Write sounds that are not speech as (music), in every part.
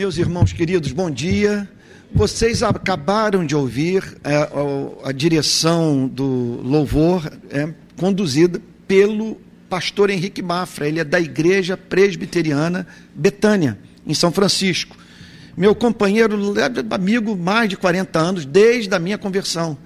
Meus irmãos queridos, bom dia. Vocês acabaram de ouvir é, a, a, direção do louvor é, conduzida pelo pastor Henrique Mafra. Ele é da Igreja Presbiteriana Betânia, em São Francisco. Meu companheiro, amigo, mais de 40 anos, desde a minha conversão.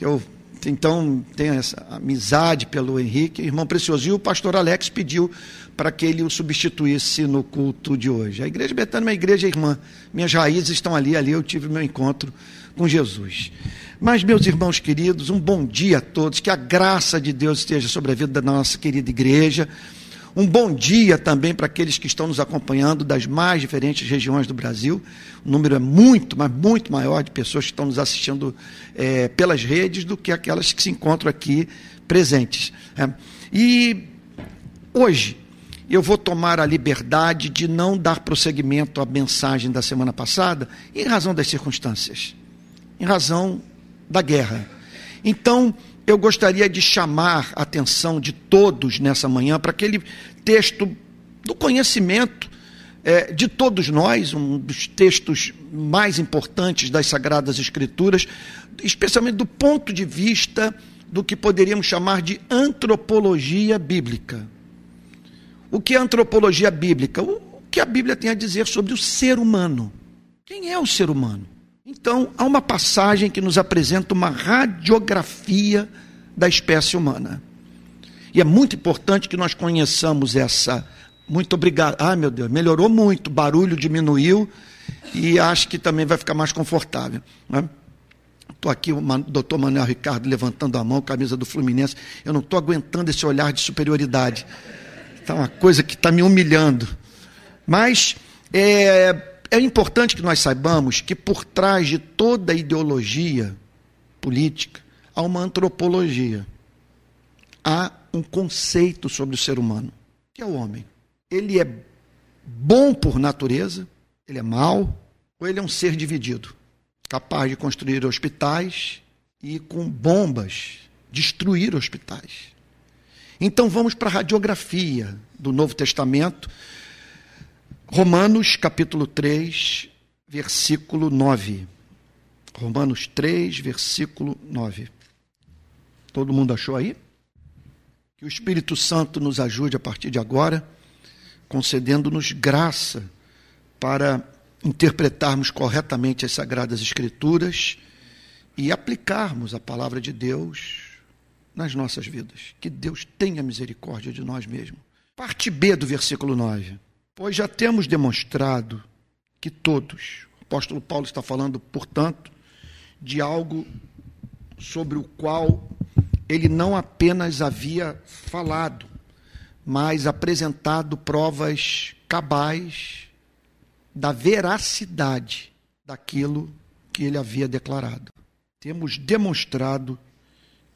Eu então tenho essa amizade pelo Henrique, irmão precioso. E o pastor Alex pediu para que ele o substituísse no culto de hoje. A igreja Betânia é uma igreja irmã. Minhas raízes estão ali, ali eu tive meu encontro com Jesus. Mas, meus irmãos queridos, um bom dia a todos, que a graça de Deus esteja sobre a vida da nossa querida igreja. Um bom dia também para aqueles que estão nos acompanhando das mais diferentes regiões do Brasil. O número é muito, mas muito maior de pessoas que estão nos assistindo é, pelas redes do que aquelas que se encontram aqui presentes. É. E hoje eu vou tomar a liberdade de não dar prosseguimento à mensagem da semana passada, em razão das circunstâncias, em razão da guerra. Então, eu gostaria de chamar a atenção de todos nessa manhã para aquele texto do conhecimento é, de todos nós, um dos textos mais importantes das Sagradas Escrituras, especialmente do ponto de vista do que poderíamos chamar de antropologia bíblica. O que é antropologia bíblica? O que a Bíblia tem a dizer sobre o ser humano. Quem é o ser humano? Então, há uma passagem que nos apresenta uma radiografia da espécie humana. E é muito importante que nós conheçamos essa. Muito obrigado. Ah, meu Deus, melhorou muito, barulho diminuiu e acho que também vai ficar mais confortável. Estou né? aqui, o doutor Manuel Ricardo levantando a mão, camisa do Fluminense. Eu não estou aguentando esse olhar de superioridade. Está uma coisa que está me humilhando. Mas é, é importante que nós saibamos que por trás de toda ideologia política há uma antropologia. Há um conceito sobre o ser humano, que é o homem. Ele é bom por natureza, ele é mau, ou ele é um ser dividido, capaz de construir hospitais e com bombas destruir hospitais. Então vamos para a radiografia do Novo Testamento, Romanos capítulo 3, versículo 9. Romanos 3, versículo 9. Todo mundo achou aí? Que o Espírito Santo nos ajude a partir de agora, concedendo-nos graça para interpretarmos corretamente as Sagradas Escrituras e aplicarmos a palavra de Deus nas nossas vidas. Que Deus tenha misericórdia de nós mesmos. Parte B do versículo 9. Pois já temos demonstrado que todos, o apóstolo Paulo está falando, portanto, de algo sobre o qual ele não apenas havia falado, mas apresentado provas cabais da veracidade daquilo que ele havia declarado. Temos demonstrado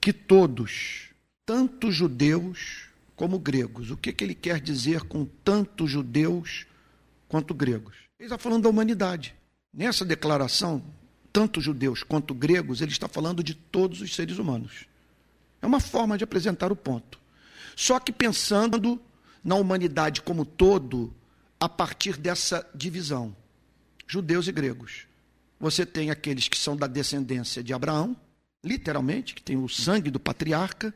que todos, tanto judeus como gregos, o que, que ele quer dizer com tanto judeus quanto gregos? Ele está falando da humanidade. Nessa declaração, tanto judeus quanto gregos, ele está falando de todos os seres humanos. É uma forma de apresentar o ponto. Só que pensando na humanidade como todo, a partir dessa divisão, judeus e gregos. Você tem aqueles que são da descendência de Abraão, literalmente, que tem o sangue do patriarca,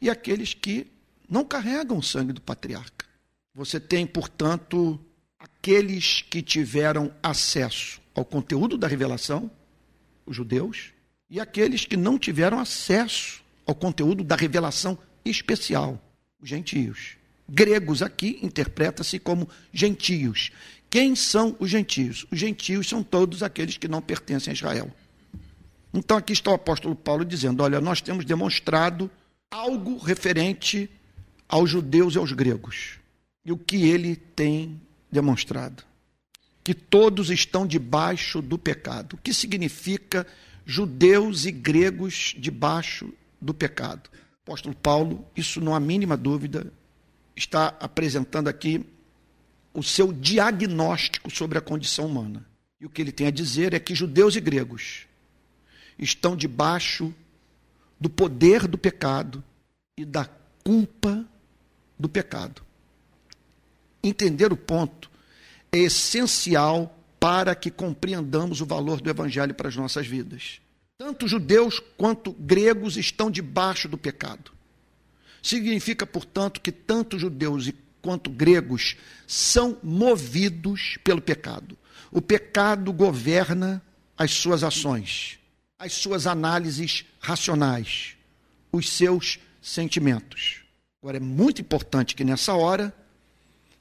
e aqueles que não carregam o sangue do patriarca. Você tem, portanto, aqueles que tiveram acesso ao conteúdo da revelação, os judeus, e aqueles que não tiveram acesso ao conteúdo da revelação especial, os gentios. Gregos aqui interpreta-se como gentios. Quem são os gentios? Os gentios são todos aqueles que não pertencem a Israel. Então aqui está o apóstolo Paulo dizendo: olha, nós temos demonstrado algo referente aos judeus e aos gregos. E o que ele tem demonstrado? Que todos estão debaixo do pecado. O que significa judeus e gregos debaixo do pecado? O apóstolo Paulo, isso não há mínima dúvida, está apresentando aqui o seu diagnóstico sobre a condição humana. E o que ele tem a dizer é que judeus e gregos estão debaixo do poder do pecado e da culpa do pecado. Entender o ponto é essencial para que compreendamos o valor do Evangelho para as nossas vidas. Tanto judeus quanto gregos estão debaixo do pecado. Significa, portanto, que tanto judeus quanto gregos são movidos pelo pecado. O pecado governa as suas ações, as suas análises racionais, os seus sentimentos. Agora, é muito importante que nessa hora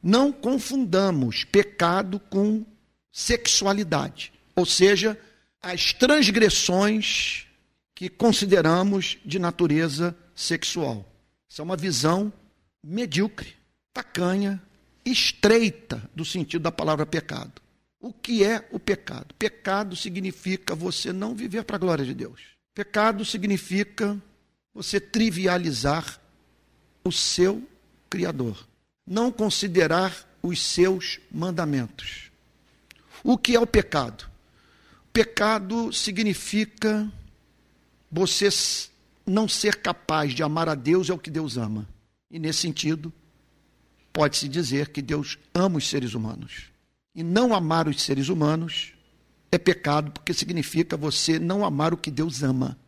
não confundamos pecado com sexualidade, ou seja, as transgressões que consideramos de natureza sexual. Isso é uma visão medíocre, tacanha, estreita do sentido da palavra pecado. O que é o pecado? Pecado significa você não viver para a glória de Deus. Pecado significa você trivializar o seu Criador, não considerar os seus mandamentos. O que é o pecado? Pecado significa você não ser capaz de amar a Deus é o que Deus ama. E nesse sentido, pode-se dizer que Deus ama os seres humanos. E não amar os seres humanos é pecado, porque significa você não amar o que Deus ama.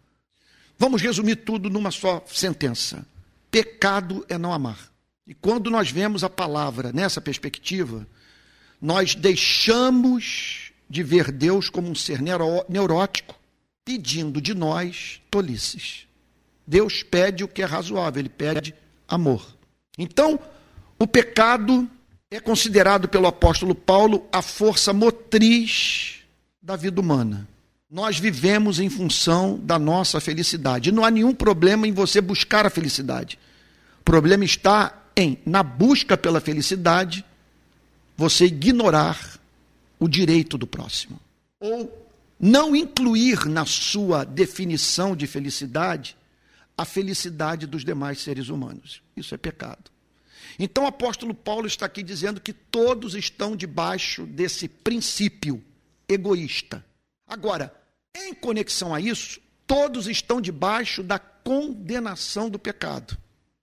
Vamos resumir tudo numa só sentença. Pecado é não amar. E quando nós vemos a palavra nessa perspectiva, nós deixamos de ver Deus como um ser neurótico, pedindo de nós tolices. Deus pede o que é razoável, ele pede amor. Então, o pecado é considerado pelo apóstolo Paulo a força motriz da vida humana. Nós vivemos em função da nossa felicidade. Não há nenhum problema em você buscar a felicidade. O problema está em, na busca pela felicidade, você ignorar o direito do próximo. Ou não incluir na sua definição de felicidade a felicidade dos demais seres humanos. Isso é pecado. Então o apóstolo Paulo está aqui dizendo que todos estão debaixo desse princípio egoísta. Agora, em conexão a isso, todos estão debaixo da condenação do pecado.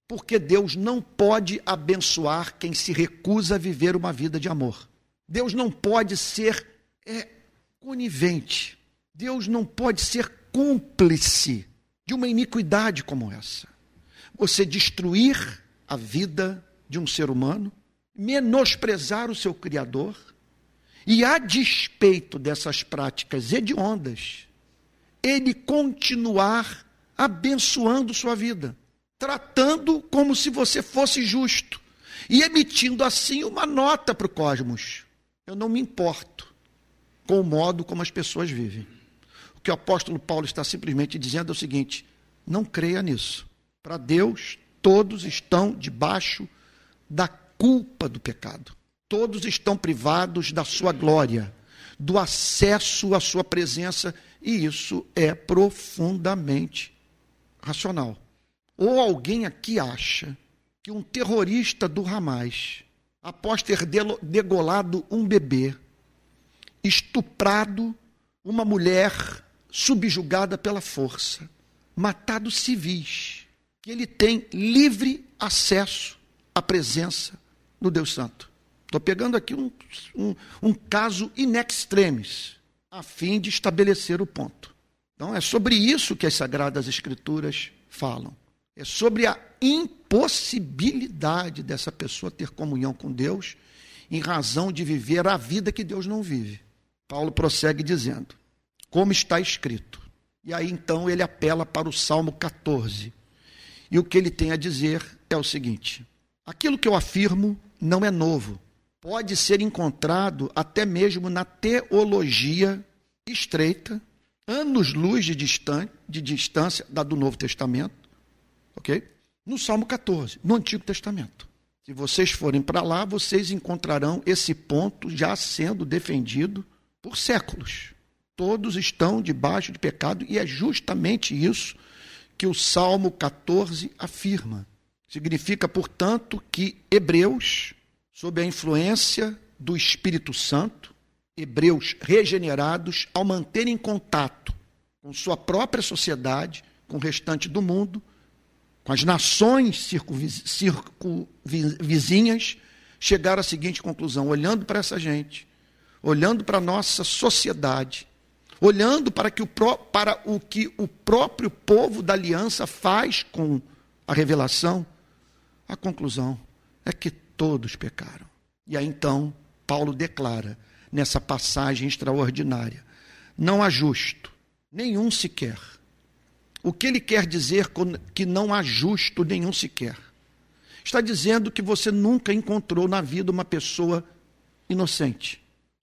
Porque Deus não pode abençoar quem se recusa a viver uma vida de amor. Deus não pode ser é, conivente. Deus não pode ser cúmplice de uma iniquidade como essa. Você destruir a vida de um ser humano, menosprezar o seu Criador, e a despeito dessas práticas hediondas, ele continuar abençoando sua vida, tratando como se você fosse justo e emitindo assim uma nota para o cosmos. Eu não me importo com o modo como as pessoas vivem. O que o apóstolo Paulo está simplesmente dizendo é o seguinte: não creia nisso. Para Deus, todos estão debaixo da culpa do pecado. Todos estão privados da sua glória, do acesso à sua presença, e isso é profundamente racional. Ou alguém aqui acha que um terrorista do Hamas, após ter degolado um bebê, estuprado uma mulher subjugada pela força, matado civis, que ele tem livre acesso à presença do Deus Santo. Estou pegando aqui um, um, um caso in extremis, a fim de estabelecer o ponto. Então, é sobre isso que as Sagradas Escrituras falam. É sobre a impossibilidade dessa pessoa ter comunhão com Deus em razão de viver a vida que Deus não vive. Paulo prossegue dizendo: como está escrito. E aí então ele apela para o Salmo 14. E o que ele tem a dizer é o seguinte: aquilo que eu afirmo não é novo pode ser encontrado até mesmo na teologia estreita, anos-luz de, de distância da do Novo Testamento, ok? No Salmo 14, no Antigo Testamento. Se vocês forem para lá, vocês encontrarão esse ponto já sendo defendido por séculos. Todos estão debaixo de pecado e é justamente isso que o Salmo 14 afirma. Significa, portanto, que Hebreus sob a influência do Espírito Santo, hebreus regenerados, ao manterem contato com sua própria sociedade, com o restante do mundo, com as nações circunvizinhas, chegaram à seguinte conclusão: olhando para essa gente, olhando para a nossa sociedade, olhando para, que o, para o que o próprio povo da aliança faz com a revelação, a conclusão é que todos pecaram. E aí então, Paulo declara nessa passagem extraordinária: não há justo, nenhum sequer. O que ele quer dizer que não há justo nenhum sequer? Está dizendo que você nunca encontrou na vida uma pessoa inocente.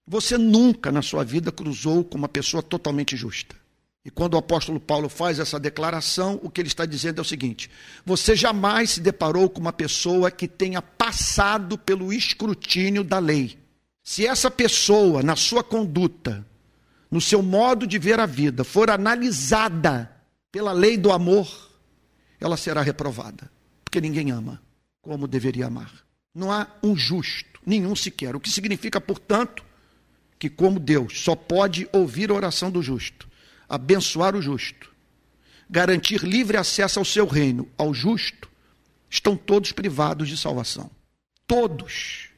Você nunca na sua vida cruzou com uma pessoa totalmente justa. E quando o apóstolo Paulo faz essa declaração, o que ele está dizendo é o seguinte: você jamais se deparou com uma pessoa que tenha passado pelo escrutínio da lei. Se essa pessoa, na sua conduta, no seu modo de ver a vida, for analisada pela lei do amor, ela será reprovada. Porque ninguém ama como deveria amar. Não há um justo, nenhum sequer. O que significa, portanto, que, como Deus só pode ouvir a oração do justo, abençoar o justo, garantir livre acesso ao seu reino, ao justo, estão todos privados de salvação. Todos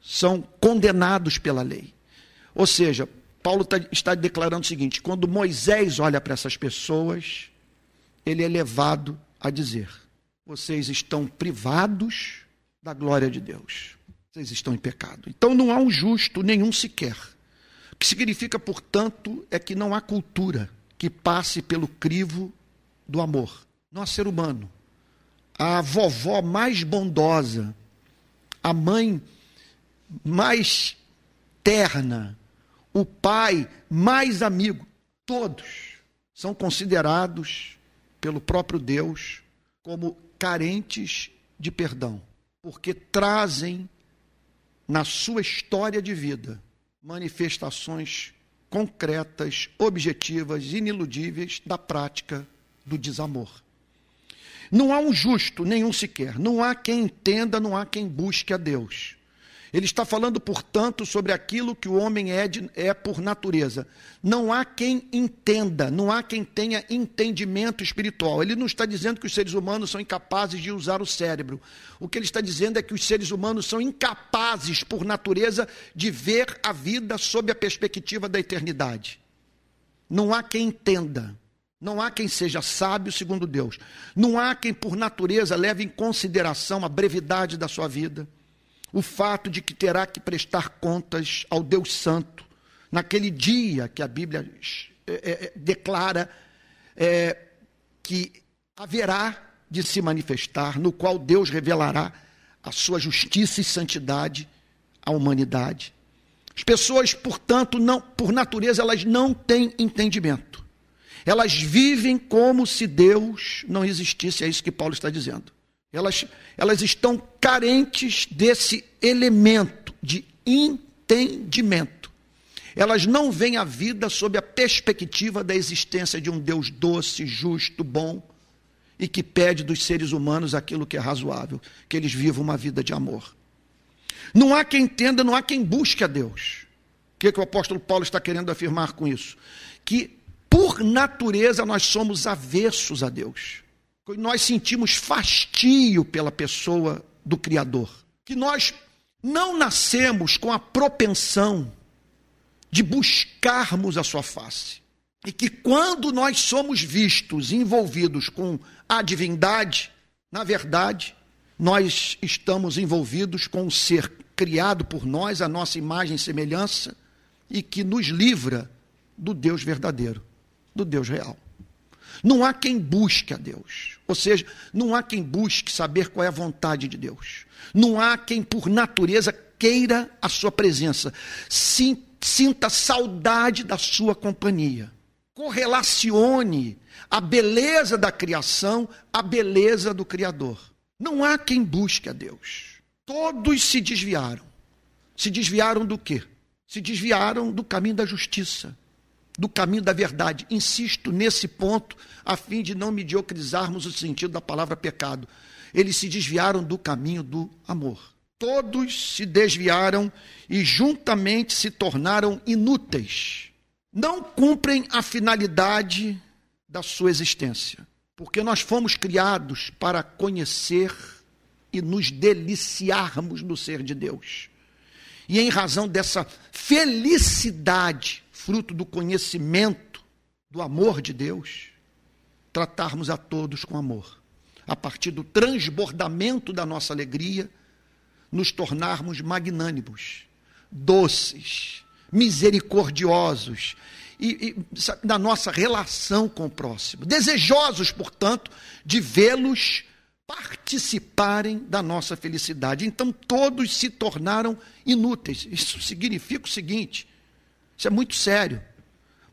são condenados pela lei. Ou seja, Paulo tá, está declarando o seguinte: quando Moisés olha para essas pessoas, ele é levado a dizer: vocês estão privados da glória de Deus. Vocês estão em pecado. Então não há um justo nenhum sequer. Que significa, portanto, é que não há cultura que passe pelo crivo do amor. Não há ser humano. A vovó mais bondosa, a mãe mais terna, o pai mais amigo, todos são considerados pelo próprio Deus como carentes de perdão, porque trazem na sua história de vida manifestações concretas, objetivas, iniludíveis da prática do desamor. Não há um justo, nenhum sequer. Não há quem entenda, não há quem busque a Deus. Ele está falando, portanto, sobre aquilo que o homem é, de, é por natureza. Não há quem entenda, não há quem tenha entendimento espiritual. Ele não está dizendo que os seres humanos são incapazes de usar o cérebro. O que ele está dizendo é que os seres humanos são incapazes, por natureza, de ver a vida sob a perspectiva da eternidade. Não há quem entenda. Não há quem seja sábio segundo Deus. Não há quem, por natureza, leve em consideração a brevidade da sua vida o fato de que terá que prestar contas ao Deus Santo, naquele dia que a Bíblia é, é, declara é, que haverá de se manifestar, no qual Deus revelará a sua justiça e santidade à humanidade. As pessoas, portanto, não, por natureza, elas não têm entendimento. Elas vivem como se Deus não existisse, é isso que Paulo está dizendo. Elas, elas estão carentes desse elemento de entendimento. Elas não veem a vida sob a perspectiva da existência de um Deus doce, justo, bom e que pede dos seres humanos aquilo que é razoável, que eles vivam uma vida de amor. Não há quem entenda, não há quem busque a Deus. O que, que o apóstolo Paulo está querendo afirmar com isso? Que, por natureza, nós somos avessos a Deus nós sentimos fastio pela pessoa do Criador. Que nós não nascemos com a propensão de buscarmos a sua face. E que quando nós somos vistos envolvidos com a divindade, na verdade, nós estamos envolvidos com um ser criado por nós, a nossa imagem e semelhança, e que nos livra do Deus verdadeiro, do Deus real. Não há quem busque a Deus. Ou seja, não há quem busque saber qual é a vontade de Deus. Não há quem, por natureza, queira a sua presença. Sinta saudade da sua companhia. Correlacione a beleza da criação à beleza do Criador. Não há quem busque a Deus. Todos se desviaram. Se desviaram do quê? Se desviaram do caminho da justiça do caminho da verdade. Insisto nesse ponto, a fim de não mediocrizarmos o sentido da palavra pecado. Eles se desviaram do caminho do amor. Todos se desviaram e juntamente se tornaram inúteis. Não cumprem a finalidade da sua existência. Porque nós fomos criados para conhecer e nos deliciarmos no ser de Deus. E em razão dessa felicidade, fruto do conhecimento do amor de Deus, tratarmos a todos com amor. A partir do transbordamento da nossa alegria, nos tornarmos magnânimos, doces, misericordiosos e, e na nossa relação com o próximo. Desejosos, portanto, de vê-los participarem da nossa felicidade. Então todos se tornaram inúteis. Isso significa o seguinte: isso é muito sério.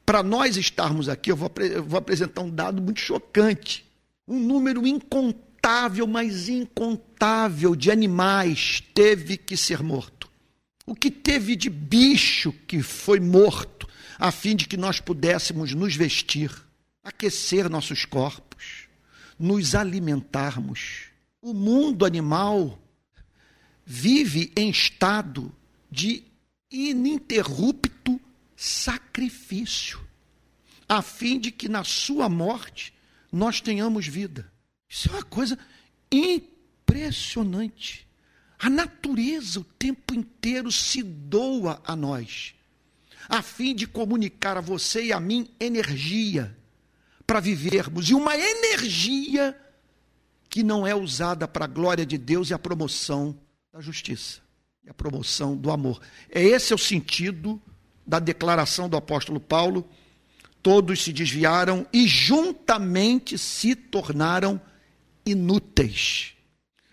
Para nós estarmos aqui, eu vou, eu vou apresentar um dado muito chocante. Um número incontável, mas incontável de animais teve que ser morto. O que teve de bicho que foi morto, a fim de que nós pudéssemos nos vestir, aquecer nossos corpos, nos alimentarmos. O mundo animal vive em estado de ininterrupto sacrifício, a fim de que na sua morte nós tenhamos vida. Isso é uma coisa impressionante. A natureza o tempo inteiro se doa a nós, a fim de comunicar a você e a mim energia para vivermos, e uma energia que não é usada para a glória de Deus e a promoção da justiça, e a promoção do amor. É esse é o sentido da declaração do apóstolo Paulo. Todos se desviaram e juntamente se tornaram inúteis.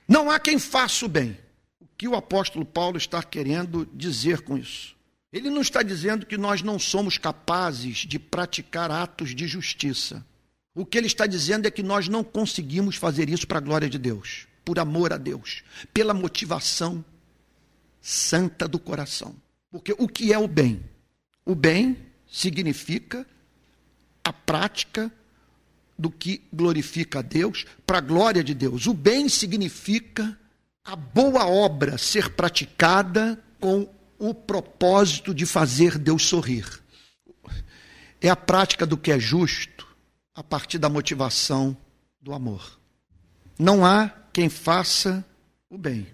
Não há quem faça o bem. O que o apóstolo Paulo está querendo dizer com isso? Ele não está dizendo que nós não somos capazes de praticar atos de justiça. O que ele está dizendo é que nós não conseguimos fazer isso para a glória de Deus, por amor a Deus, pela motivação santa do coração. Porque o que é o bem? O bem significa a prática do que glorifica a Deus, para a glória de Deus. O bem significa a boa obra ser praticada com o propósito de fazer Deus sorrir. É a prática do que é justo a partir da motivação do amor. Não há quem faça o bem.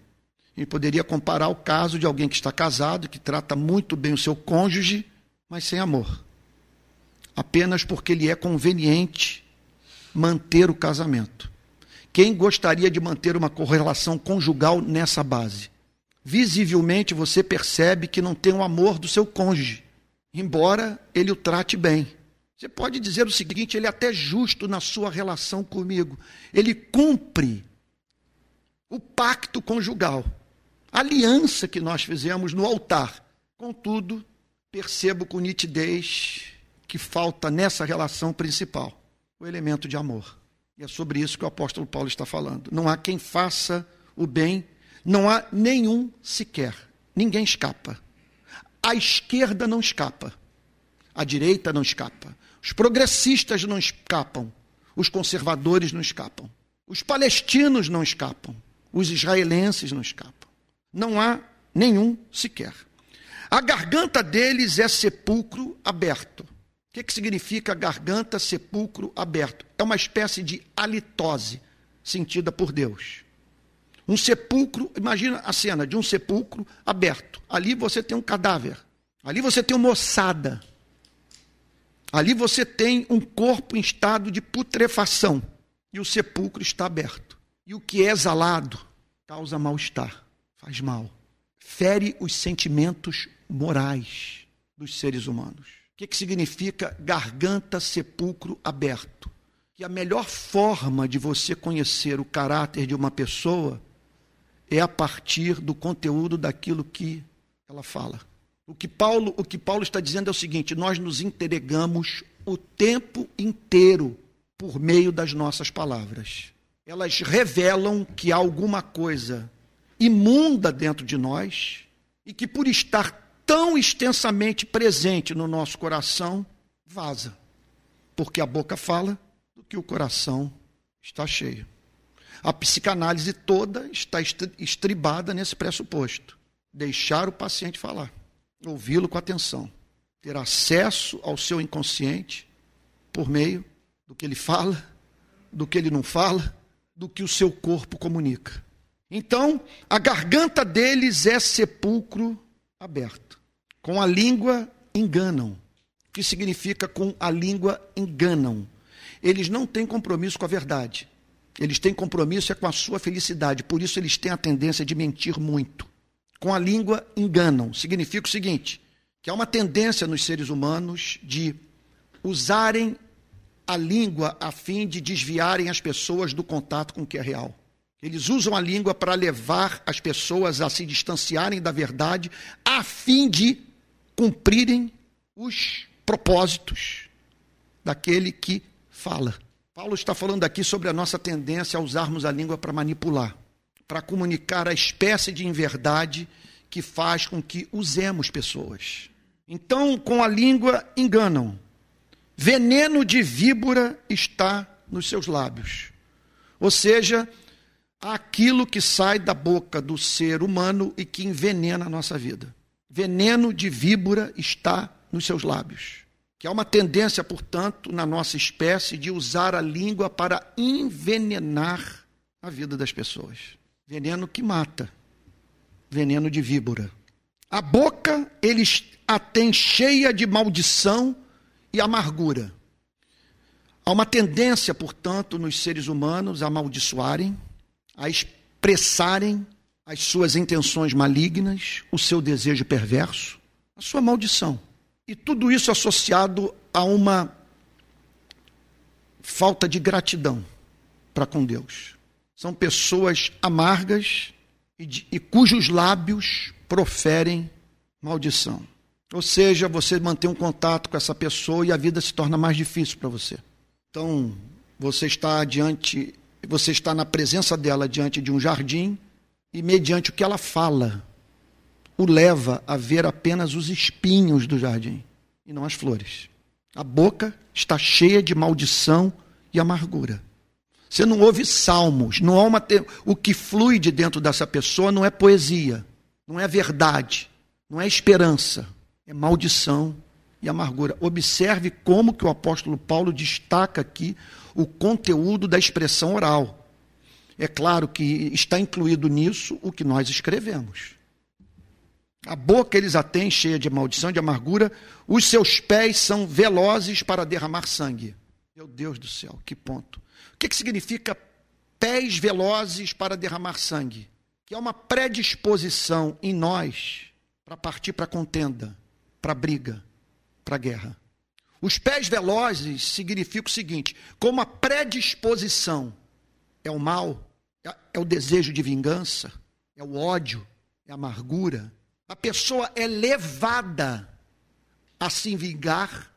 E poderia comparar o caso de alguém que está casado, que trata muito bem o seu cônjuge, mas sem amor. Apenas porque lhe é conveniente manter o casamento. Quem gostaria de manter uma correlação conjugal nessa base? visivelmente você percebe que não tem o amor do seu cônjuge, embora ele o trate bem. Você pode dizer o seguinte: ele é até justo na sua relação comigo, ele cumpre o pacto conjugal, a aliança que nós fizemos no altar. Contudo, percebo com nitidez que falta nessa relação principal o elemento de amor. E é sobre isso que o apóstolo Paulo está falando. Não há quem faça o bem não há nenhum sequer. Ninguém escapa. A esquerda não escapa. A direita não escapa. Os progressistas não escapam. Os conservadores não escapam. Os palestinos não escapam. Os israelenses não escapam. Não há nenhum sequer. A garganta deles é sepulcro aberto. O que, que significa garganta, sepulcro aberto? É uma espécie de halitose sentida por Deus. Um sepulcro, imagina a cena de um sepulcro aberto. Ali você tem um cadáver. Ali você tem uma ossada. Ali você tem um corpo em estado de putrefação. E o sepulcro está aberto. E o que é exalado causa mal-estar, faz mal. Fere os sentimentos morais dos seres humanos. O que, que significa garganta, sepulcro aberto? Que a melhor forma de você conhecer o caráter de uma pessoa é a partir do conteúdo daquilo que ela fala. O que Paulo, o que Paulo está dizendo é o seguinte: nós nos entregamos o tempo inteiro por meio das nossas palavras. Elas revelam que há alguma coisa imunda dentro de nós e que por estar tão extensamente presente no nosso coração, vaza. Porque a boca fala do que o coração está cheio. A psicanálise toda está estribada nesse pressuposto: deixar o paciente falar, ouvi-lo com atenção, ter acesso ao seu inconsciente por meio do que ele fala, do que ele não fala, do que o seu corpo comunica. Então, a garganta deles é sepulcro aberto. Com a língua enganam. O que significa com a língua enganam? Eles não têm compromisso com a verdade. Eles têm compromisso é com a sua felicidade. Por isso eles têm a tendência de mentir muito. Com a língua enganam. Significa o seguinte: que há uma tendência nos seres humanos de usarem a língua a fim de desviarem as pessoas do contato com o que é real. Eles usam a língua para levar as pessoas a se distanciarem da verdade, a fim de cumprirem os propósitos daquele que fala. Paulo está falando aqui sobre a nossa tendência a usarmos a língua para manipular, para comunicar a espécie de inverdade que faz com que usemos pessoas. Então, com a língua enganam, veneno de víbora está nos seus lábios. Ou seja, aquilo que sai da boca do ser humano e que envenena a nossa vida. Veneno de víbora está nos seus lábios. Que há uma tendência, portanto, na nossa espécie de usar a língua para envenenar a vida das pessoas. Veneno que mata. Veneno de víbora. A boca eles a têm cheia de maldição e amargura. Há uma tendência, portanto, nos seres humanos a amaldiçoarem, a expressarem as suas intenções malignas, o seu desejo perverso, a sua maldição. E tudo isso associado a uma falta de gratidão para com Deus. São pessoas amargas e, de, e cujos lábios proferem maldição. Ou seja, você mantém um contato com essa pessoa e a vida se torna mais difícil para você. Então, você está diante, você está na presença dela diante de um jardim e mediante o que ela fala, o leva a ver apenas os espinhos do jardim e não as flores. A boca está cheia de maldição e amargura. Você não ouve salmos, não há uma o que flui de dentro dessa pessoa não é poesia, não é verdade, não é esperança é maldição e amargura. Observe como que o apóstolo Paulo destaca aqui o conteúdo da expressão oral. É claro que está incluído nisso o que nós escrevemos. A boca eles a têm cheia de maldição, de amargura, os seus pés são velozes para derramar sangue. Meu Deus do céu, que ponto. O que, que significa pés velozes para derramar sangue? Que é uma predisposição em nós para partir para contenda, para briga, para guerra. Os pés velozes significa o seguinte: como a predisposição é o mal, é o desejo de vingança, é o ódio, é a amargura, a pessoa é levada a se vingar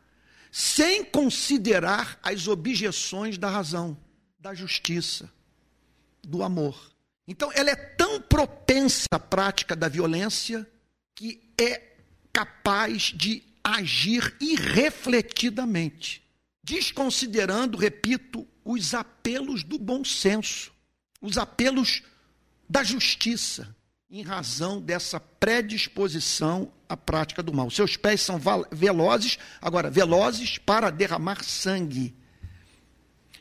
sem considerar as objeções da razão, da justiça, do amor. Então, ela é tão propensa à prática da violência que é capaz de agir irrefletidamente, desconsiderando, repito, os apelos do bom senso, os apelos da justiça, em razão dessa predisposição à prática do mal. Seus pés são velozes, agora, velozes para derramar sangue.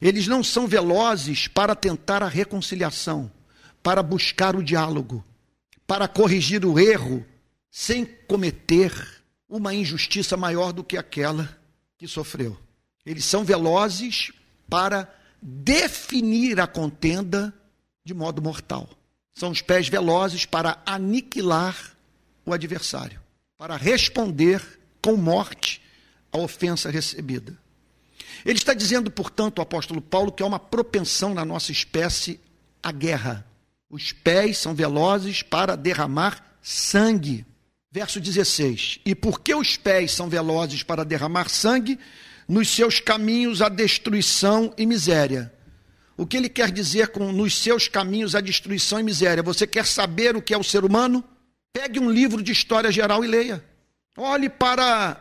Eles não são velozes para tentar a reconciliação, para buscar o diálogo, para corrigir o erro sem cometer uma injustiça maior do que aquela que sofreu. Eles são velozes para definir a contenda de modo mortal. São os pés velozes para aniquilar o adversário, para responder com morte à ofensa recebida. Ele está dizendo, portanto, o apóstolo Paulo, que há uma propensão na nossa espécie à guerra. Os pés são velozes para derramar sangue. Verso 16: E porque os pés são velozes para derramar sangue, nos seus caminhos a destruição e miséria. O que ele quer dizer com nos seus caminhos a destruição e miséria? Você quer saber o que é o ser humano? Pegue um livro de história geral e leia. Olhe para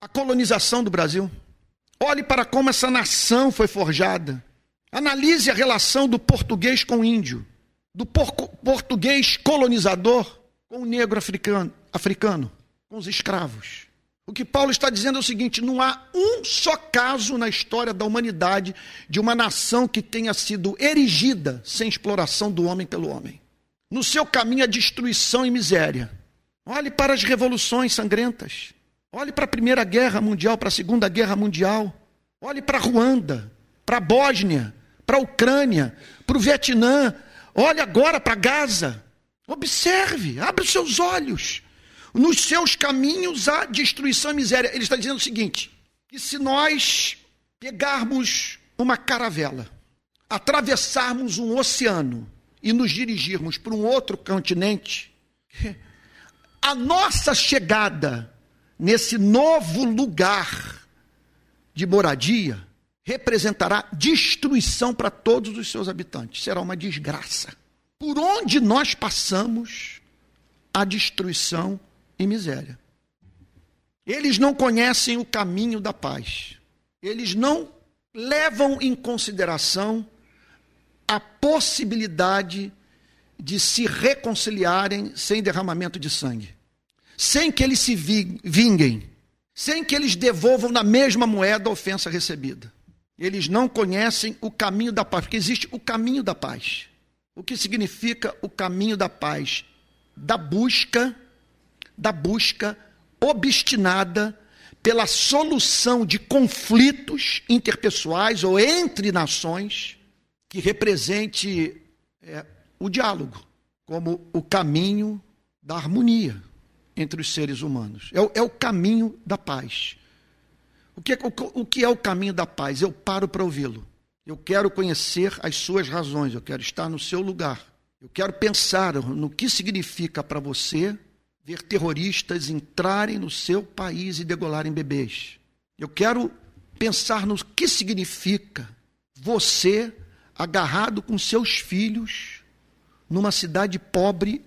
a colonização do Brasil. Olhe para como essa nação foi forjada. Analise a relação do português com o índio, do português colonizador com o negro africano, africano, com os escravos. O que Paulo está dizendo é o seguinte: não há um só caso na história da humanidade de uma nação que tenha sido erigida sem exploração do homem pelo homem. No seu caminho a destruição e miséria. Olhe para as revoluções sangrentas. Olhe para a Primeira Guerra Mundial, para a Segunda Guerra Mundial. Olhe para Ruanda, para a Bósnia, para a Ucrânia, para o Vietnã. Olhe agora para Gaza. Observe, abre os seus olhos. Nos seus caminhos há destruição e miséria. Ele está dizendo o seguinte: que se nós pegarmos uma caravela, atravessarmos um oceano e nos dirigirmos para um outro continente, (laughs) a nossa chegada nesse novo lugar de moradia representará destruição para todos os seus habitantes. Será uma desgraça. Por onde nós passamos, a destruição miséria. Eles não conhecem o caminho da paz. Eles não levam em consideração a possibilidade de se reconciliarem sem derramamento de sangue, sem que eles se vinguem, sem que eles devolvam na mesma moeda a ofensa recebida. Eles não conhecem o caminho da paz, porque existe o caminho da paz. O que significa o caminho da paz? Da busca, da busca obstinada pela solução de conflitos interpessoais ou entre nações que represente é, o diálogo como o caminho da harmonia entre os seres humanos. É o, é o caminho da paz. O que, é, o, o que é o caminho da paz? Eu paro para ouvi-lo. Eu quero conhecer as suas razões, eu quero estar no seu lugar. Eu quero pensar no que significa para você ver terroristas entrarem no seu país e degolarem bebês. Eu quero pensar no que significa você agarrado com seus filhos numa cidade pobre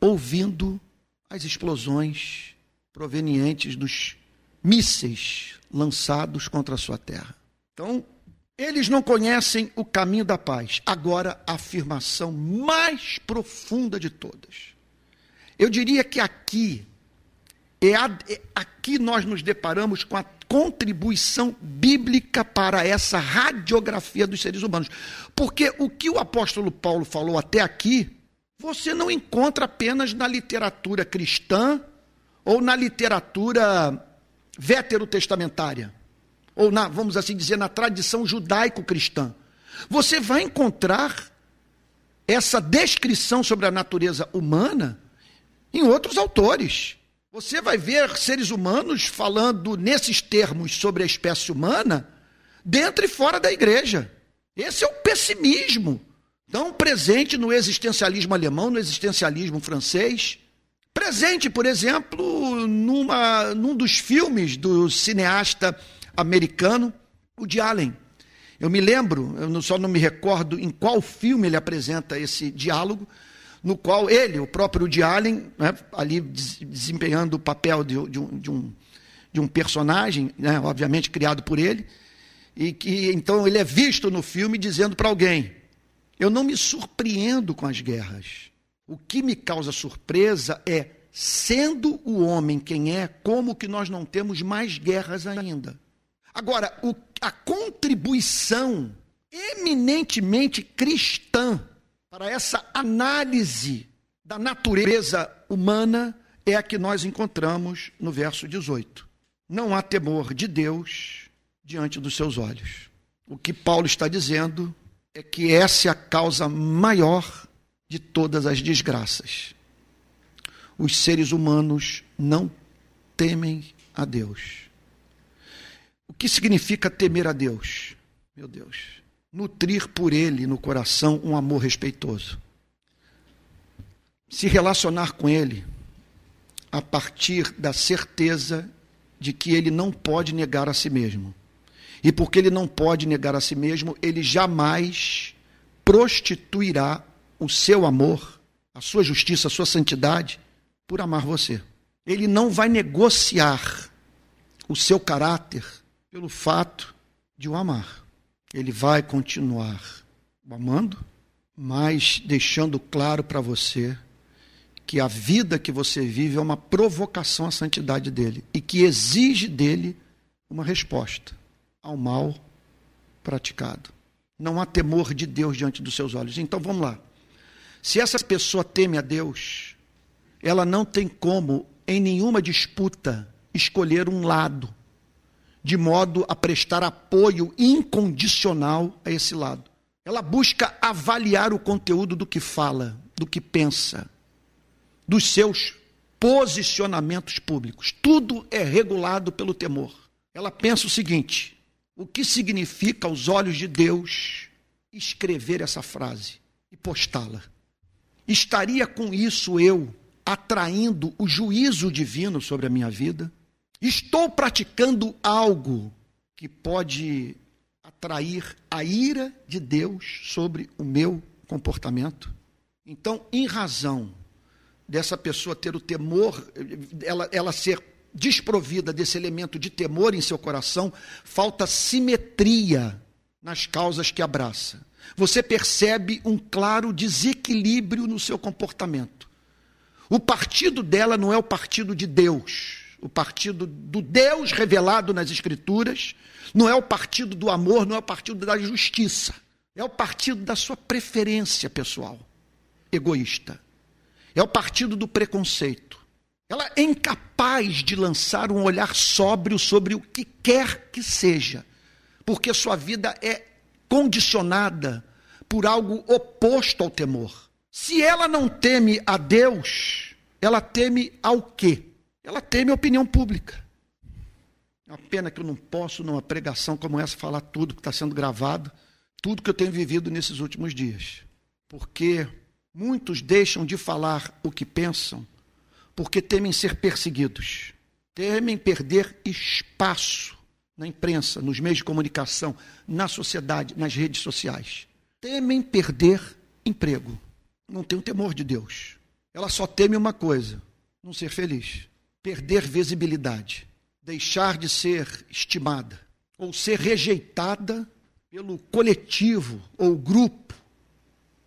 ouvindo as explosões provenientes dos mísseis lançados contra a sua terra. Então, eles não conhecem o caminho da paz. Agora, a afirmação mais profunda de todas. Eu diria que aqui, é, é aqui nós nos deparamos com a contribuição bíblica para essa radiografia dos seres humanos. Porque o que o apóstolo Paulo falou até aqui, você não encontra apenas na literatura cristã ou na literatura veterotestamentária, ou na, vamos assim dizer, na tradição judaico-cristã. Você vai encontrar essa descrição sobre a natureza humana em outros autores. Você vai ver seres humanos falando nesses termos sobre a espécie humana dentro e fora da igreja. Esse é o pessimismo tão presente no existencialismo alemão, no existencialismo francês. Presente, por exemplo, numa, num dos filmes do cineasta americano, o de Allen. Eu me lembro, eu só não me recordo em qual filme ele apresenta esse diálogo, no qual ele, o próprio Woody Allen, né, ali desempenhando o papel de, de, um, de, um, de um personagem, né, obviamente criado por ele, e que então ele é visto no filme dizendo para alguém: Eu não me surpreendo com as guerras. O que me causa surpresa é, sendo o homem quem é, como que nós não temos mais guerras ainda. Agora, o, a contribuição eminentemente cristã para essa análise da natureza humana é a que nós encontramos no verso 18. Não há temor de Deus diante dos seus olhos. O que Paulo está dizendo é que essa é a causa maior de todas as desgraças. Os seres humanos não temem a Deus. O que significa temer a Deus? Meu Deus nutrir por ele no coração um amor respeitoso. Se relacionar com ele a partir da certeza de que ele não pode negar a si mesmo. E porque ele não pode negar a si mesmo, ele jamais prostituirá o seu amor, a sua justiça, a sua santidade por amar você. Ele não vai negociar o seu caráter pelo fato de o amar ele vai continuar amando, mas deixando claro para você que a vida que você vive é uma provocação à santidade dele e que exige dele uma resposta ao mal praticado. Não há temor de Deus diante dos seus olhos. Então vamos lá. Se essa pessoa teme a Deus, ela não tem como, em nenhuma disputa, escolher um lado, de modo a prestar apoio incondicional a esse lado. Ela busca avaliar o conteúdo do que fala, do que pensa, dos seus posicionamentos públicos. Tudo é regulado pelo temor. Ela pensa o seguinte: o que significa aos olhos de Deus escrever essa frase e postá-la? Estaria com isso eu atraindo o juízo divino sobre a minha vida? Estou praticando algo que pode atrair a ira de Deus sobre o meu comportamento? Então, em razão dessa pessoa ter o temor, ela, ela ser desprovida desse elemento de temor em seu coração, falta simetria nas causas que abraça. Você percebe um claro desequilíbrio no seu comportamento. O partido dela não é o partido de Deus, o partido do Deus revelado nas Escrituras, não é o partido do amor, não é o partido da justiça, é o partido da sua preferência pessoal, egoísta. É o partido do preconceito. Ela é incapaz de lançar um olhar sóbrio sobre o que quer que seja, porque sua vida é condicionada por algo oposto ao temor. Se ela não teme a Deus, ela teme ao quê? Ela teme a opinião pública. É uma pena que eu não posso, numa pregação como essa, falar tudo que está sendo gravado, tudo que eu tenho vivido nesses últimos dias. Porque muitos deixam de falar o que pensam porque temem ser perseguidos, temem perder espaço na imprensa, nos meios de comunicação, na sociedade, nas redes sociais. Temem perder emprego. Não tem o temor de Deus. Ela só teme uma coisa: não ser feliz, perder visibilidade, deixar de ser estimada ou ser rejeitada pelo coletivo ou grupo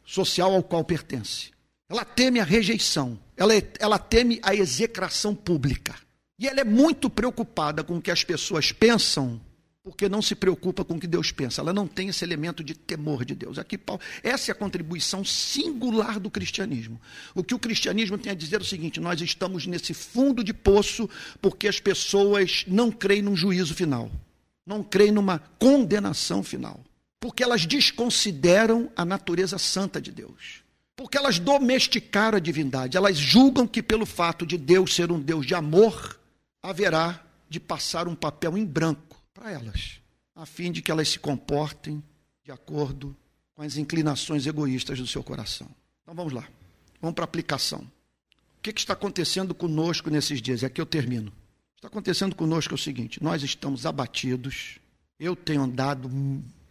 social ao qual pertence. Ela teme a rejeição, ela, é, ela teme a execração pública. E ela é muito preocupada com o que as pessoas pensam, porque não se preocupa com o que Deus pensa. Ela não tem esse elemento de temor de Deus. Aqui, Paulo, essa é a contribuição singular do cristianismo. O que o cristianismo tem a dizer é o seguinte: nós estamos nesse fundo de poço porque as pessoas não creem num juízo final, não creem numa condenação final, porque elas desconsideram a natureza santa de Deus. Porque elas domesticaram a divindade, elas julgam que pelo fato de Deus ser um Deus de amor, haverá de passar um papel em branco para elas, a fim de que elas se comportem de acordo com as inclinações egoístas do seu coração. Então vamos lá, vamos para a aplicação. O que, que está acontecendo conosco nesses dias? É aqui eu termino. Que está acontecendo conosco é o seguinte: nós estamos abatidos, eu tenho andado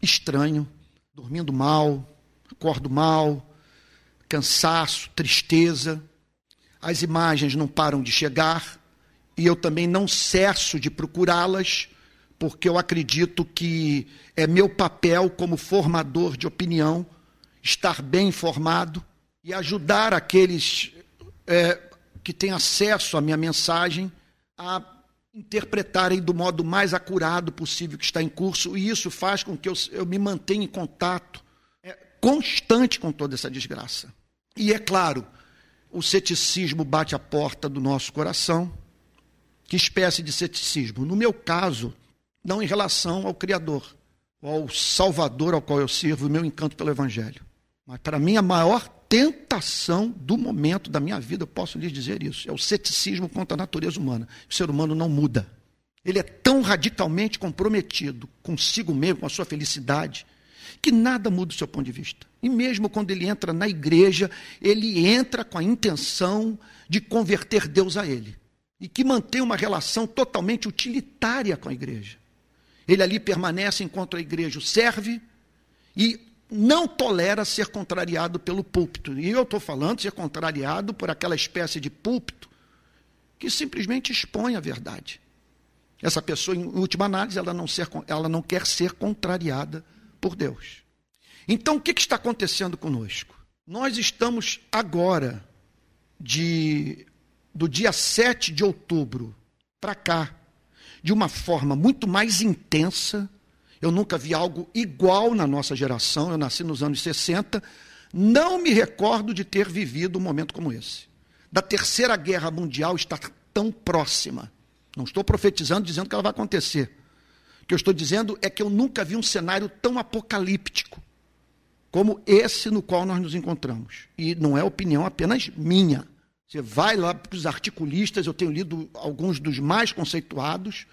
estranho, dormindo mal, acordo mal, cansaço, tristeza. As imagens não param de chegar e eu também não cesso de procurá-las, porque eu acredito que é meu papel como formador de opinião estar bem informado e ajudar aqueles é, que têm acesso à minha mensagem a interpretarem do modo mais acurado possível que está em curso, e isso faz com que eu, eu me mantenha em contato constante com toda essa desgraça. E é claro, o ceticismo bate a porta do nosso coração. Que espécie de ceticismo? No meu caso, não em relação ao Criador, ao Salvador ao qual eu sirvo, o meu encanto pelo Evangelho. Mas para mim, a maior tentação do momento da minha vida, eu posso lhes dizer isso, é o ceticismo contra a natureza humana. O ser humano não muda. Ele é tão radicalmente comprometido consigo mesmo, com a sua felicidade, que nada muda o seu ponto de vista. E mesmo quando ele entra na igreja, ele entra com a intenção de converter Deus a ele. E que mantém uma relação totalmente utilitária com a igreja. Ele ali permanece enquanto a igreja o serve e não tolera ser contrariado pelo púlpito. E eu estou falando ser contrariado por aquela espécie de púlpito que simplesmente expõe a verdade. Essa pessoa, em última análise, ela não, ser, ela não quer ser contrariada por Deus. Então, o que, está acontecendo conosco? Nós estamos agora, de, do dia 7 de outubro para cá, de uma forma muito mais intensa. Eu nunca vi algo igual na nossa geração, eu nasci nos anos 60. Não me recordo de ter vivido um momento como esse. da Terceira Guerra Mundial está tão próxima. Não estou profetizando dizendo que ela vai acontecer. O que eu estou dizendo é que eu nunca vi um cenário tão apocalíptico como esse no qual nós nos encontramos. E não é opinião apenas minha. Você vai lá para os articulistas, eu tenho lido alguns dos mais conceituados.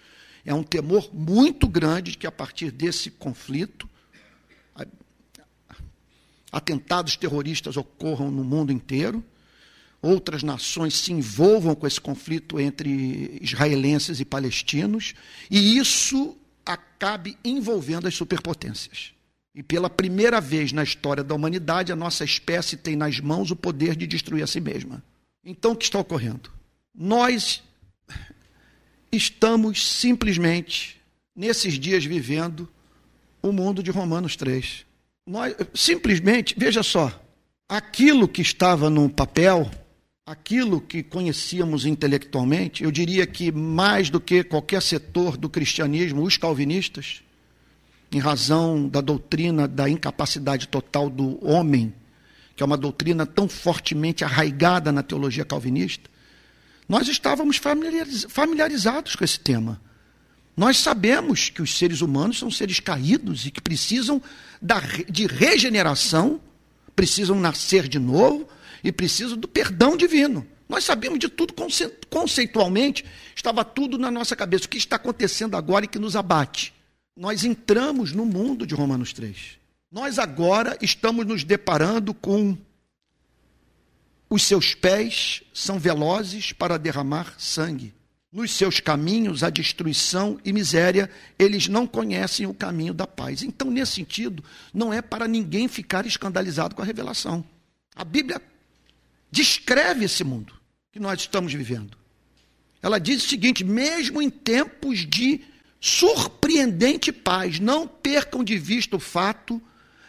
É um temor muito grande de que a partir desse conflito atentados terroristas ocorram no mundo inteiro, outras nações se envolvam com esse conflito entre israelenses e palestinos, e isso acabe envolvendo as superpotências. E pela primeira vez na história da humanidade, a nossa espécie tem nas mãos o poder de destruir a si mesma. Então, o que está ocorrendo? Nós estamos simplesmente, nesses dias, vivendo o mundo de Romanos 3. Nós, simplesmente, veja só, aquilo que estava no papel, aquilo que conhecíamos intelectualmente, eu diria que mais do que qualquer setor do cristianismo, os calvinistas, em razão da doutrina da incapacidade total do homem, que é uma doutrina tão fortemente arraigada na teologia calvinista, nós estávamos familiarizados com esse tema. Nós sabemos que os seres humanos são seres caídos e que precisam de regeneração, precisam nascer de novo e precisam do perdão divino. Nós sabemos de tudo conceitualmente, estava tudo na nossa cabeça. O que está acontecendo agora e que nos abate? Nós entramos no mundo de Romanos 3. Nós agora estamos nos deparando com os seus pés são velozes para derramar sangue nos seus caminhos a destruição e miséria, eles não conhecem o caminho da paz. Então, nesse sentido, não é para ninguém ficar escandalizado com a revelação. A Bíblia descreve esse mundo que nós estamos vivendo. Ela diz o seguinte: mesmo em tempos de surpreendente paz, não percam de vista o fato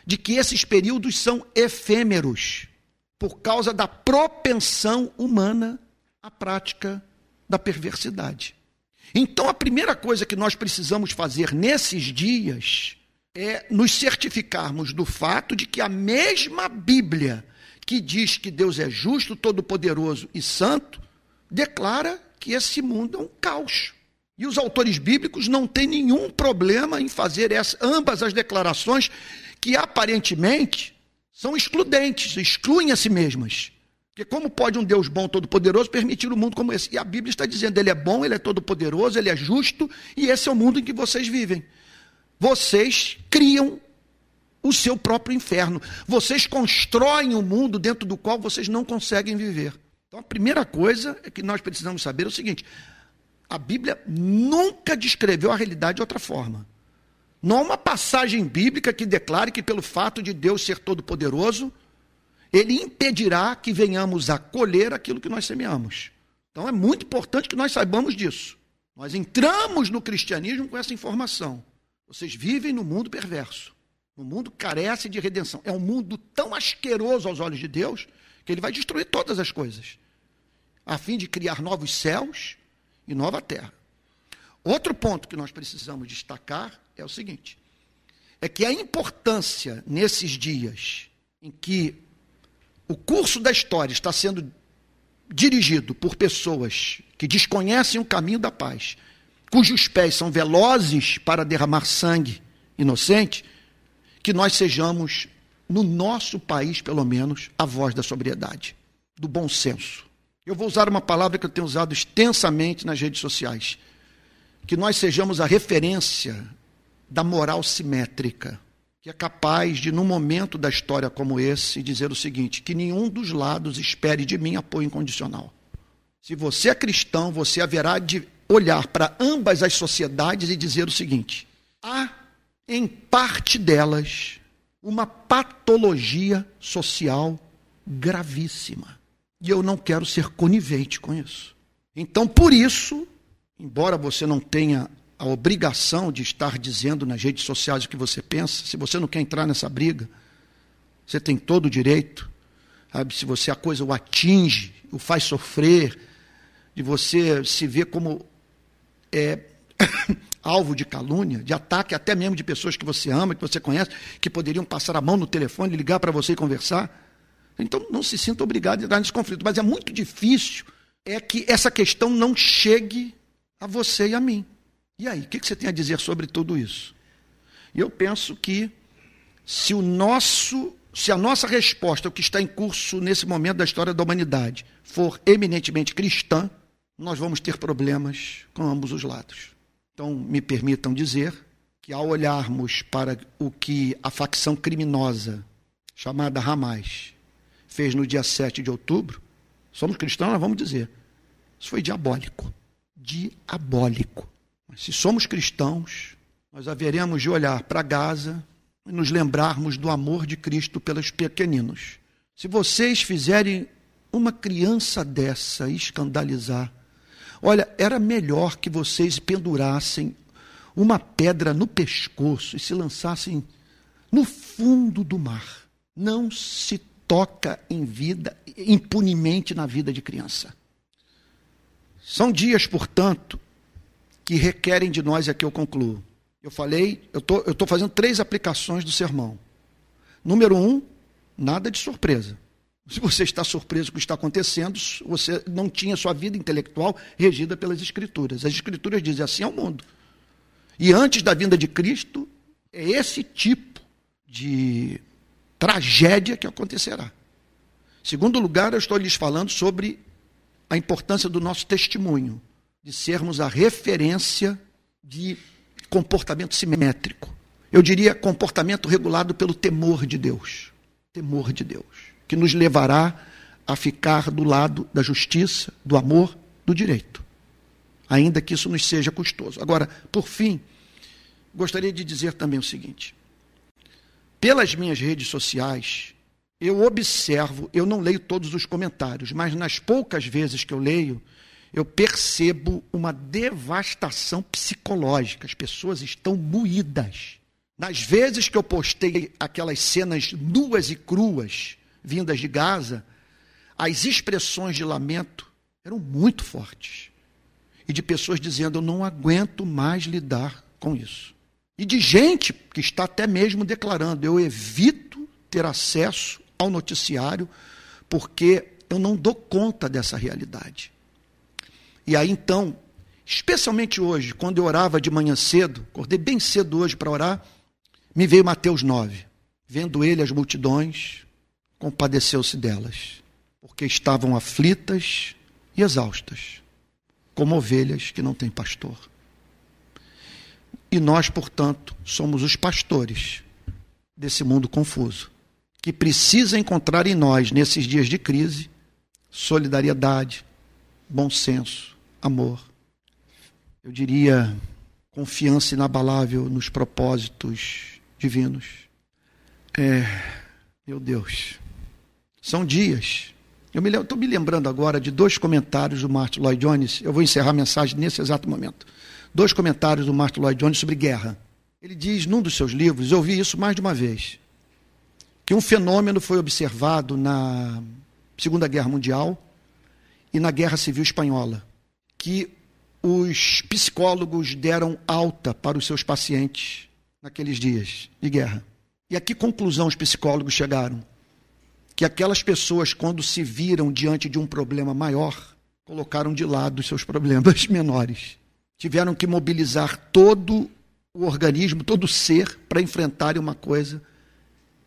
de que esses períodos são efêmeros, por causa da propensão humana à prática da perversidade. Então, a primeira coisa que nós precisamos fazer nesses dias é nos certificarmos do fato de que a mesma Bíblia que diz que Deus é justo, todo-poderoso e santo, declara que esse mundo é um caos. E os autores bíblicos não têm nenhum problema em fazer essa, ambas as declarações que aparentemente são excludentes, excluem a si mesmas. Porque como pode um Deus bom, todo-poderoso, permitir um mundo como esse? E a Bíblia está dizendo, ele é bom, ele é todo-poderoso, ele é justo, e esse é o mundo em que vocês vivem. Vocês criam o seu próprio inferno. Vocês constroem um mundo dentro do qual vocês não conseguem viver. Então a primeira coisa é que nós precisamos saber é o seguinte: a Bíblia nunca descreveu a realidade de outra forma. Não há uma passagem bíblica que declare que, pelo fato de Deus ser todo-poderoso, ele impedirá que venhamos a colher aquilo que nós semeamos. Então é muito importante que nós saibamos disso. Nós entramos no cristianismo com essa informação. Vocês vivem no mundo perverso. No mundo carece de redenção. É um mundo tão asqueroso aos olhos de Deus que ele vai destruir todas as coisas, a fim de criar novos céus e nova terra. Outro ponto que nós precisamos destacar é o seguinte: é que a importância nesses dias em que o curso da história está sendo dirigido por pessoas que desconhecem o caminho da paz, cujos pés são velozes para derramar sangue inocente, que nós sejamos, no nosso país pelo menos, a voz da sobriedade, do bom senso. Eu vou usar uma palavra que eu tenho usado extensamente nas redes sociais. Que nós sejamos a referência da moral simétrica que é capaz de, num momento da história como esse, dizer o seguinte: que nenhum dos lados espere de mim apoio incondicional. Se você é cristão, você haverá de olhar para ambas as sociedades e dizer o seguinte: há, em parte delas, uma patologia social gravíssima. E eu não quero ser conivente com isso. Então, por isso, embora você não tenha a obrigação de estar dizendo nas redes sociais o que você pensa. Se você não quer entrar nessa briga, você tem todo o direito. Sabe? Se você a coisa o atinge, o faz sofrer, de você se ver como é, (coughs) alvo de calúnia, de ataque até mesmo de pessoas que você ama, que você conhece, que poderiam passar a mão no telefone, ligar para você e conversar. Então não se sinta obrigado a entrar nesse conflito. Mas é muito difícil é que essa questão não chegue a você e a mim. E aí, o que você tem a dizer sobre tudo isso? Eu penso que se o nosso, se a nossa resposta ao que está em curso nesse momento da história da humanidade for eminentemente cristã, nós vamos ter problemas com ambos os lados. Então, me permitam dizer que ao olharmos para o que a facção criminosa chamada Hamas fez no dia 7 de outubro, somos cristãos, nós vamos dizer, isso foi diabólico. Diabólico. Se somos cristãos, nós haveremos de olhar para Gaza e nos lembrarmos do amor de Cristo pelos pequeninos. Se vocês fizerem uma criança dessa escandalizar, olha, era melhor que vocês pendurassem uma pedra no pescoço e se lançassem no fundo do mar. Não se toca em vida impunemente na vida de criança. São dias, portanto, que requerem de nós, e aqui eu concluo. Eu falei, eu tô, estou fazendo três aplicações do sermão. Número um, nada de surpresa. Se você está surpreso com o que está acontecendo, você não tinha sua vida intelectual regida pelas Escrituras. As Escrituras dizem assim ao mundo. E antes da vinda de Cristo, é esse tipo de tragédia que acontecerá. Segundo lugar, eu estou lhes falando sobre a importância do nosso testemunho, de sermos a referência de comportamento simétrico. Eu diria comportamento regulado pelo temor de Deus. Temor de Deus, que nos levará a ficar do lado da justiça, do amor, do direito ainda que isso nos seja custoso. Agora, por fim, gostaria de dizer também o seguinte: pelas minhas redes sociais, eu observo, eu não leio todos os comentários, mas nas poucas vezes que eu leio, eu percebo uma devastação psicológica. As pessoas estão moídas. Nas vezes que eu postei aquelas cenas nuas e cruas vindas de Gaza, as expressões de lamento eram muito fortes e de pessoas dizendo: Eu não aguento mais lidar com isso. E de gente que está até mesmo declarando: Eu evito ter acesso ao noticiário porque eu não dou conta dessa realidade. E aí então, especialmente hoje, quando eu orava de manhã cedo, acordei bem cedo hoje para orar, me veio Mateus 9. Vendo ele as multidões, compadeceu-se delas, porque estavam aflitas e exaustas como ovelhas que não têm pastor. E nós, portanto, somos os pastores desse mundo confuso, que precisa encontrar em nós, nesses dias de crise, solidariedade, bom senso, amor. Eu diria confiança inabalável nos propósitos divinos. É, meu Deus, são dias eu estou me, me lembrando agora de dois comentários do Martin Lloyd Jones. Eu vou encerrar a mensagem nesse exato momento. Dois comentários do Martin Lloyd Jones sobre guerra. Ele diz num dos seus livros, eu ouvi isso mais de uma vez, que um fenômeno foi observado na Segunda Guerra Mundial e na Guerra Civil Espanhola, que os psicólogos deram alta para os seus pacientes naqueles dias de guerra. E a que conclusão os psicólogos chegaram? que aquelas pessoas, quando se viram diante de um problema maior, colocaram de lado os seus problemas (laughs) menores. Tiveram que mobilizar todo o organismo, todo o ser, para enfrentarem uma coisa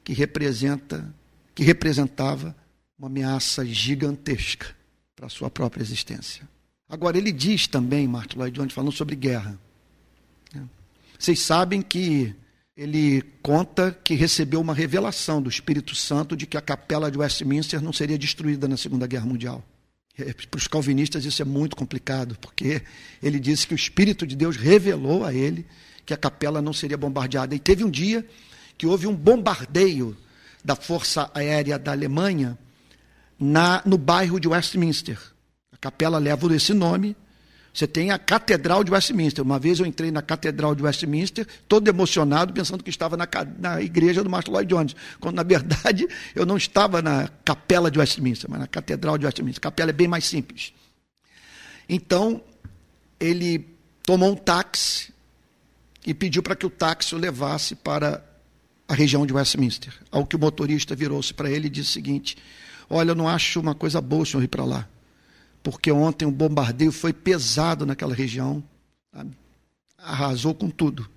que representa, que representava uma ameaça gigantesca para a sua própria existência. Agora, ele diz também, Martin Lloyd Jones, falando sobre guerra. Vocês sabem que ele conta que recebeu uma revelação do Espírito Santo de que a capela de Westminster não seria destruída na Segunda Guerra Mundial. É, para os calvinistas isso é muito complicado, porque ele disse que o Espírito de Deus revelou a ele que a capela não seria bombardeada. E teve um dia que houve um bombardeio da Força Aérea da Alemanha na, no bairro de Westminster. A capela leva esse nome você tem a Catedral de Westminster. Uma vez eu entrei na Catedral de Westminster, todo emocionado, pensando que estava na, na igreja do Martin Lloyd Jones, quando na verdade (laughs) eu não estava na capela de Westminster, mas na Catedral de Westminster. A capela é bem mais simples. Então, ele tomou um táxi e pediu para que o táxi o levasse para a região de Westminster. Ao que o motorista virou-se para ele e disse o seguinte: Olha, eu não acho uma coisa boa o senhor ir para lá, porque ontem o bombardeio foi pesado naquela região, sabe? arrasou com tudo.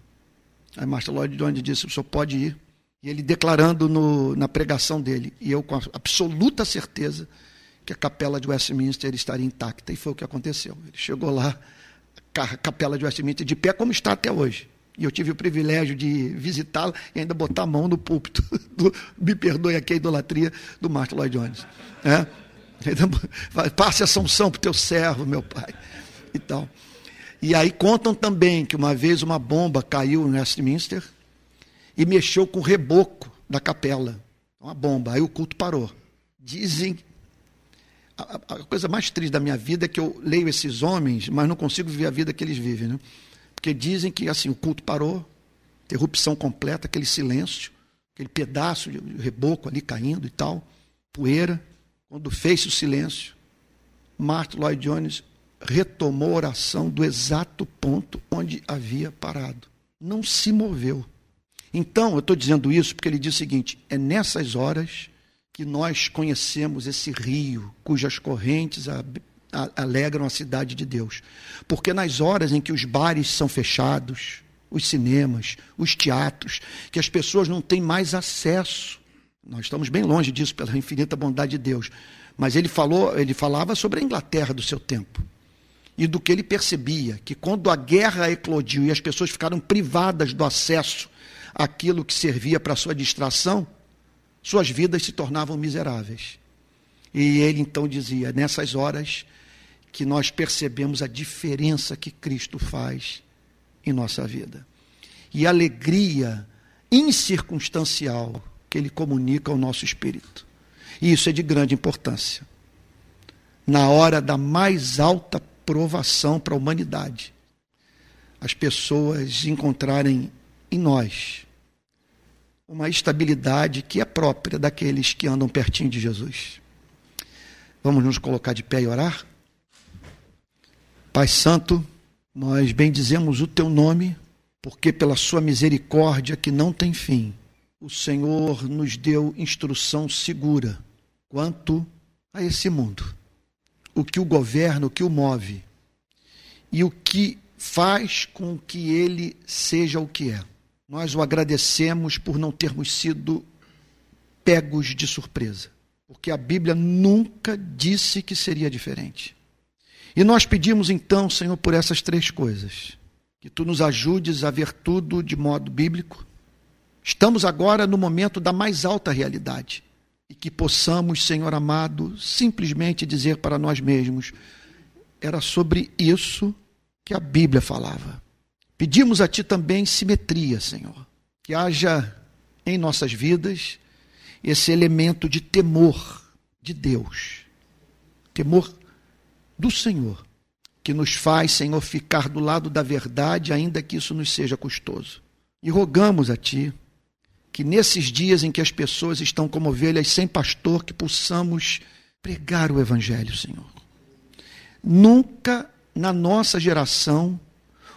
Aí Martin Lloyd Jones disse: O senhor pode ir. E ele declarando no, na pregação dele, e eu com absoluta certeza que a capela de Westminster estaria intacta. E foi o que aconteceu. Ele chegou lá, a capela de Westminster de pé, como está até hoje. E eu tive o privilégio de visitá-la e ainda botar a mão no púlpito. (laughs) Do, me perdoe aqui a idolatria do Martin Lloyd Jones. É? (laughs) Passe a sanção para o teu servo, meu pai. E tal. E aí contam também que uma vez uma bomba caiu em Westminster e mexeu com o reboco da capela. Uma bomba. Aí o culto parou. Dizem. A, a coisa mais triste da minha vida é que eu leio esses homens, mas não consigo viver a vida que eles vivem. Né? Porque dizem que assim o culto parou, interrupção completa, aquele silêncio, aquele pedaço de reboco ali caindo e tal, poeira. Quando fez o silêncio, Martin Lloyd Jones retomou a oração do exato ponto onde havia parado. Não se moveu. Então, eu estou dizendo isso porque ele diz o seguinte: é nessas horas que nós conhecemos esse rio cujas correntes alegram a cidade de Deus. Porque nas horas em que os bares são fechados, os cinemas, os teatros, que as pessoas não têm mais acesso. Nós estamos bem longe disso pela infinita bondade de Deus. Mas ele falou, ele falava sobre a Inglaterra do seu tempo. E do que ele percebia, que quando a guerra eclodiu e as pessoas ficaram privadas do acesso àquilo que servia para sua distração, suas vidas se tornavam miseráveis. E ele então dizia: nessas horas que nós percebemos a diferença que Cristo faz em nossa vida. E a alegria incircunstancial que ele comunica ao nosso espírito. E isso é de grande importância. Na hora da mais alta provação para a humanidade, as pessoas encontrarem em nós uma estabilidade que é própria daqueles que andam pertinho de Jesus. Vamos nos colocar de pé e orar? Pai Santo, nós bendizemos o teu nome, porque pela sua misericórdia que não tem fim, o Senhor nos deu instrução segura quanto a esse mundo. O que o governa, o que o move e o que faz com que ele seja o que é. Nós o agradecemos por não termos sido pegos de surpresa, porque a Bíblia nunca disse que seria diferente. E nós pedimos então, Senhor, por essas três coisas: que tu nos ajudes a ver tudo de modo bíblico. Estamos agora no momento da mais alta realidade e que possamos, Senhor amado, simplesmente dizer para nós mesmos: era sobre isso que a Bíblia falava. Pedimos a Ti também simetria, Senhor, que haja em nossas vidas esse elemento de temor de Deus, temor do Senhor, que nos faz, Senhor, ficar do lado da verdade, ainda que isso nos seja custoso. E rogamos a Ti que nesses dias em que as pessoas estão como ovelhas sem pastor, que possamos pregar o Evangelho, Senhor. Nunca na nossa geração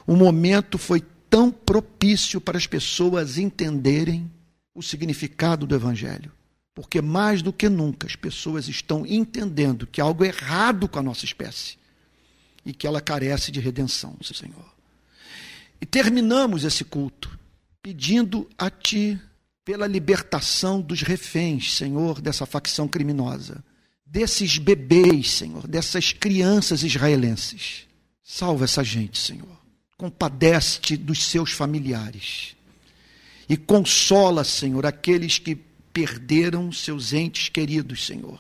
o momento foi tão propício para as pessoas entenderem o significado do Evangelho. Porque mais do que nunca as pessoas estão entendendo que há algo errado com a nossa espécie e que ela carece de redenção, Senhor. E terminamos esse culto pedindo a Ti pela libertação dos reféns, Senhor, dessa facção criminosa, desses bebês, Senhor, dessas crianças israelenses. Salva essa gente, Senhor. Compadece-te dos seus familiares. E consola, Senhor, aqueles que perderam seus entes queridos, Senhor,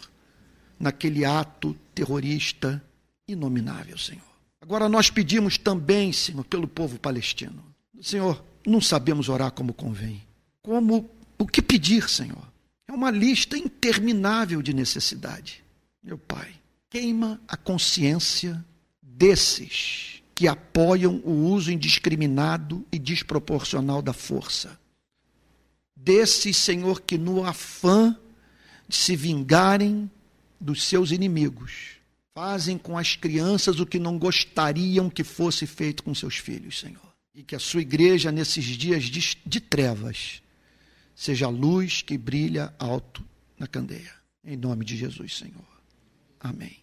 naquele ato terrorista inominável, Senhor. Agora nós pedimos também, Senhor, pelo povo palestino. Senhor, não sabemos orar como convém. Como o que pedir, Senhor? É uma lista interminável de necessidade. Meu Pai, queima a consciência desses que apoiam o uso indiscriminado e desproporcional da força desses, Senhor, que no afã de se vingarem dos seus inimigos, fazem com as crianças o que não gostariam que fosse feito com seus filhos, Senhor. E que a sua igreja, nesses dias de, de trevas, seja a luz que brilha alto na candeia. Em nome de Jesus, Senhor. Amém.